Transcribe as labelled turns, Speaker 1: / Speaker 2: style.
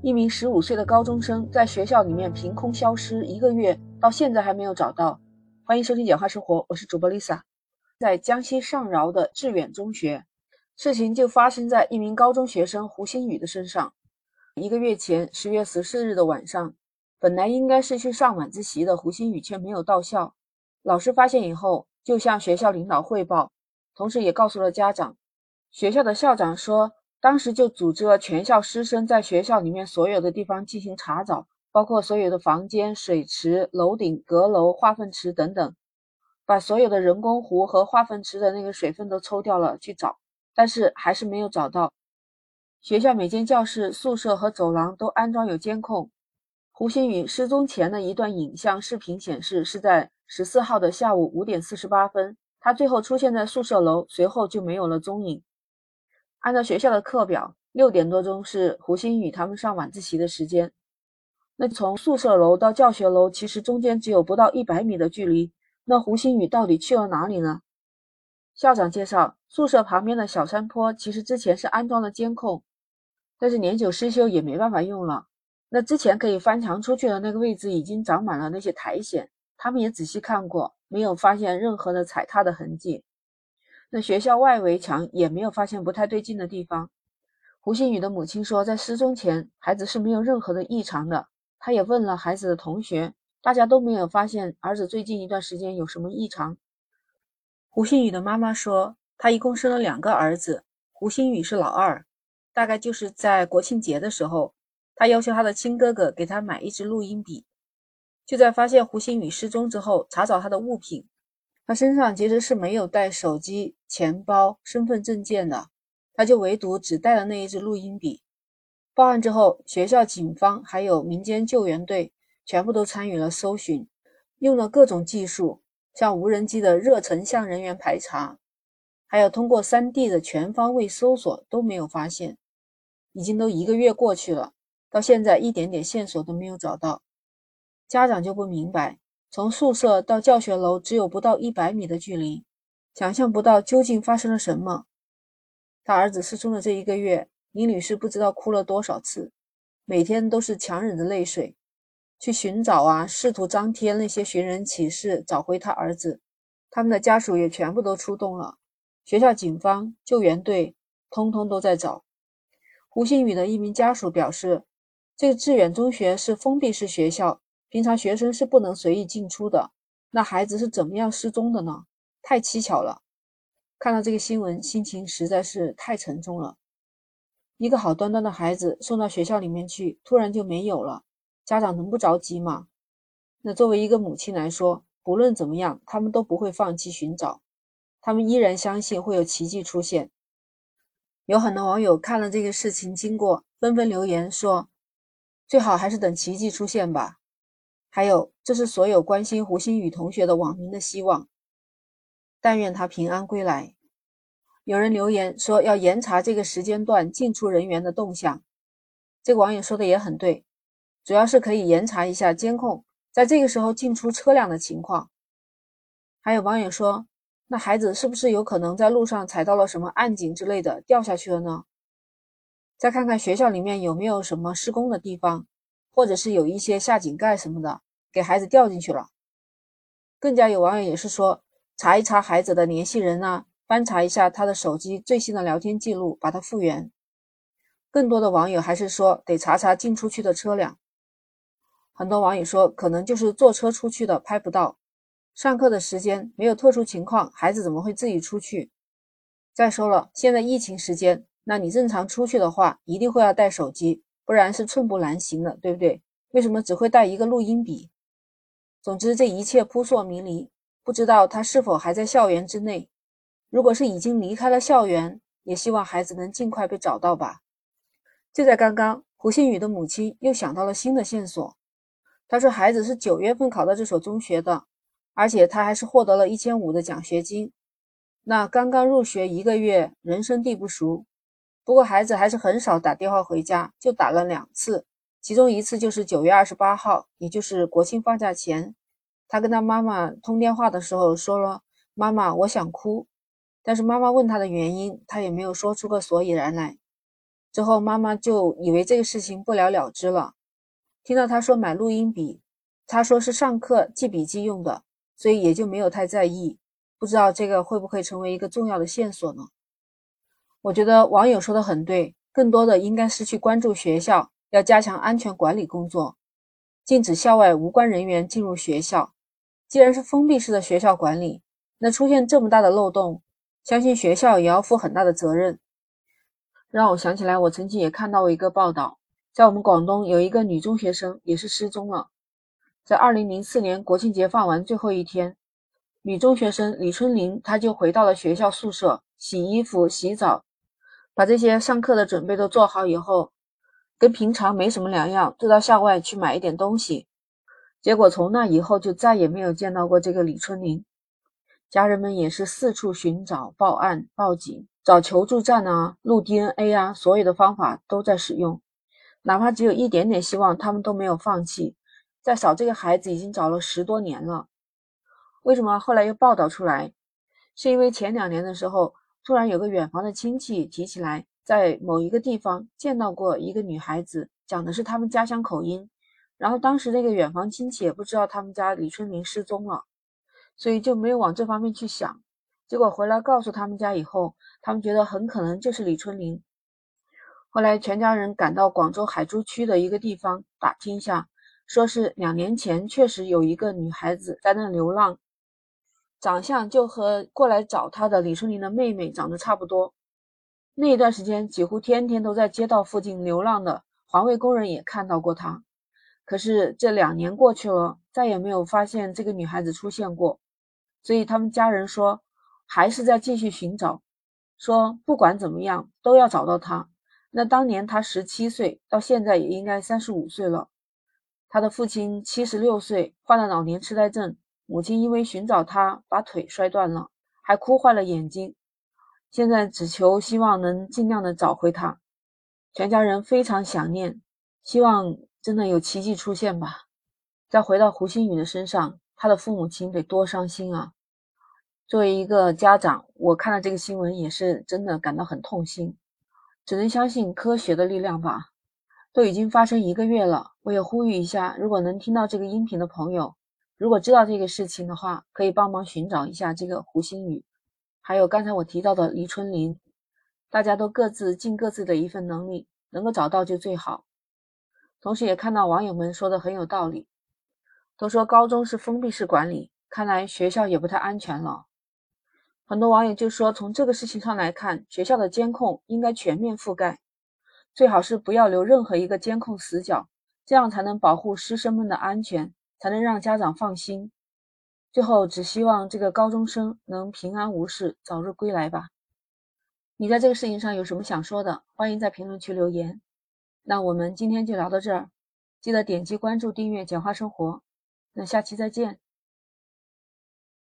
Speaker 1: 一名十五岁的高中生在学校里面凭空消失一个月，到现在还没有找到。欢迎收听简化生活，我是主播 Lisa。在江西上饶的致远中学，事情就发生在一名高中学生胡新宇的身上。一个月前，十月十四日的晚上，本来应该是去上晚自习的胡新宇却没有到校。老师发现以后，就向学校领导汇报，同时也告诉了家长。学校的校长说。当时就组织了全校师生在学校里面所有的地方进行查找，包括所有的房间、水池、楼顶、阁楼、化粪池等等，把所有的人工湖和化粪池的那个水分都抽掉了去找，但是还是没有找到。学校每间教室、宿舍和走廊都安装有监控。胡鑫宇失踪前的一段影像视频显示，是在十四号的下午五点四十八分，他最后出现在宿舍楼，随后就没有了踪影。按照学校的课表，六点多钟是胡鑫宇他们上晚自习的时间。那从宿舍楼到教学楼，其实中间只有不到一百米的距离。那胡鑫宇到底去了哪里呢？校长介绍，宿舍旁边的小山坡其实之前是安装了监控，但是年久失修也没办法用了。那之前可以翻墙出去的那个位置已经长满了那些苔藓，他们也仔细看过，没有发现任何的踩踏的痕迹。那学校外围墙也没有发现不太对劲的地方。胡鑫宇的母亲说，在失踪前，孩子是没有任何的异常的。他也问了孩子的同学，大家都没有发现儿子最近一段时间有什么异常。胡鑫宇的妈妈说，他一共生了两个儿子，胡鑫宇是老二。大概就是在国庆节的时候，他要求他的亲哥哥给他买一支录音笔。就在发现胡鑫宇失踪之后，查找他的物品。他身上其实是没有带手机、钱包、身份证件的，他就唯独只带了那一支录音笔。报案之后，学校警方还有民间救援队全部都参与了搜寻，用了各种技术，像无人机的热成像人员排查，还有通过 3D 的全方位搜索都没有发现。已经都一个月过去了，到现在一点点线索都没有找到，家长就不明白。从宿舍到教学楼只有不到一百米的距离，想象不到究竟发生了什么。他儿子失踪的这一个月，李女士不知道哭了多少次，每天都是强忍着泪水去寻找啊，试图张贴那些寻人启事，找回他儿子。他们的家属也全部都出动了，学校警方、救援队通通都在找。胡新宇的一名家属表示，这个致远中学是封闭式学校。平常学生是不能随意进出的，那孩子是怎么样失踪的呢？太蹊跷了！看到这个新闻，心情实在是太沉重了。一个好端端的孩子送到学校里面去，突然就没有了，家长能不着急吗？那作为一个母亲来说，不论怎么样，他们都不会放弃寻找，他们依然相信会有奇迹出现。有很多网友看了这个事情经过，纷纷留言说：“最好还是等奇迹出现吧。”还有，这是所有关心胡鑫宇同学的网民的希望。但愿他平安归来。有人留言说要严查这个时间段进出人员的动向。这个网友说的也很对，主要是可以严查一下监控，在这个时候进出车辆的情况。还有网友说，那孩子是不是有可能在路上踩到了什么暗井之类的掉下去了呢？再看看学校里面有没有什么施工的地方。或者是有一些下井盖什么的，给孩子掉进去了。更加有网友也是说，查一查孩子的联系人啊，翻查一下他的手机最新的聊天记录，把它复原。更多的网友还是说，得查查进出去的车辆。很多网友说，可能就是坐车出去的，拍不到。上课的时间没有特殊情况，孩子怎么会自己出去？再说了，现在疫情时间，那你正常出去的话，一定会要带手机。不然是寸步难行的，对不对？为什么只会带一个录音笔？总之，这一切扑朔迷离，不知道他是否还在校园之内。如果是已经离开了校园，也希望孩子能尽快被找到吧。就在刚刚，胡新宇的母亲又想到了新的线索。他说，孩子是九月份考到这所中学的，而且他还是获得了一千五的奖学金。那刚刚入学一个月，人生地不熟。不过孩子还是很少打电话回家，就打了两次，其中一次就是九月二十八号，也就是国庆放假前，他跟他妈妈通电话的时候说了：“妈妈，我想哭。”但是妈妈问他的原因，他也没有说出个所以然来。之后妈妈就以为这个事情不了了之了。听到他说买录音笔，他说是上课记笔记用的，所以也就没有太在意。不知道这个会不会成为一个重要的线索呢？我觉得网友说的很对，更多的应该是去关注学校，要加强安全管理工作，禁止校外无关人员进入学校。既然是封闭式的学校管理，那出现这么大的漏洞，相信学校也要负很大的责任。让我想起来，我曾经也看到过一个报道，在我们广东有一个女中学生也是失踪了，在二零零四年国庆节放完最后一天。女中学生李春玲，她就回到了学校宿舍，洗衣服、洗澡，把这些上课的准备都做好以后，跟平常没什么两样，就到校外去买一点东西。结果从那以后就再也没有见到过这个李春林。家人们也是四处寻找、报案、报警、找求助站啊、录 DNA 啊，所有的方法都在使用，哪怕只有一点点希望，他们都没有放弃。在找这个孩子已经找了十多年了。为什么后来又报道出来？是因为前两年的时候，突然有个远房的亲戚提起来，在某一个地方见到过一个女孩子，讲的是他们家乡口音。然后当时那个远房亲戚也不知道他们家李春明失踪了，所以就没有往这方面去想。结果回来告诉他们家以后，他们觉得很可能就是李春林。后来全家人赶到广州海珠区的一个地方打听一下，说是两年前确实有一个女孩子在那流浪。长相就和过来找她的李春林的妹妹长得差不多。那一段时间，几乎天天都在街道附近流浪的环卫工人也看到过她。可是这两年过去了，再也没有发现这个女孩子出现过。所以他们家人说，还是在继续寻找，说不管怎么样都要找到她。那当年她十七岁，到现在也应该三十五岁了。他的父亲七十六岁，患了老年痴呆症。母亲因为寻找他，把腿摔断了，还哭坏了眼睛。现在只求希望能尽量的找回他，全家人非常想念，希望真的有奇迹出现吧。再回到胡星宇的身上，他的父母亲得多伤心啊！作为一个家长，我看到这个新闻也是真的感到很痛心，只能相信科学的力量吧。都已经发生一个月了，我也呼吁一下，如果能听到这个音频的朋友。如果知道这个事情的话，可以帮忙寻找一下这个胡星宇，还有刚才我提到的黎春林，大家都各自尽各自的一份能力，能够找到就最好。同时也看到网友们说的很有道理，都说高中是封闭式管理，看来学校也不太安全了。很多网友就说，从这个事情上来看，学校的监控应该全面覆盖，最好是不要留任何一个监控死角，这样才能保护师生们的安全。才能让家长放心。最后，只希望这个高中生能平安无事，早日归来吧。你在这个事情上有什么想说的？欢迎在评论区留言。那我们今天就聊到这儿，记得点击关注、订阅“简化生活”。那下期再见。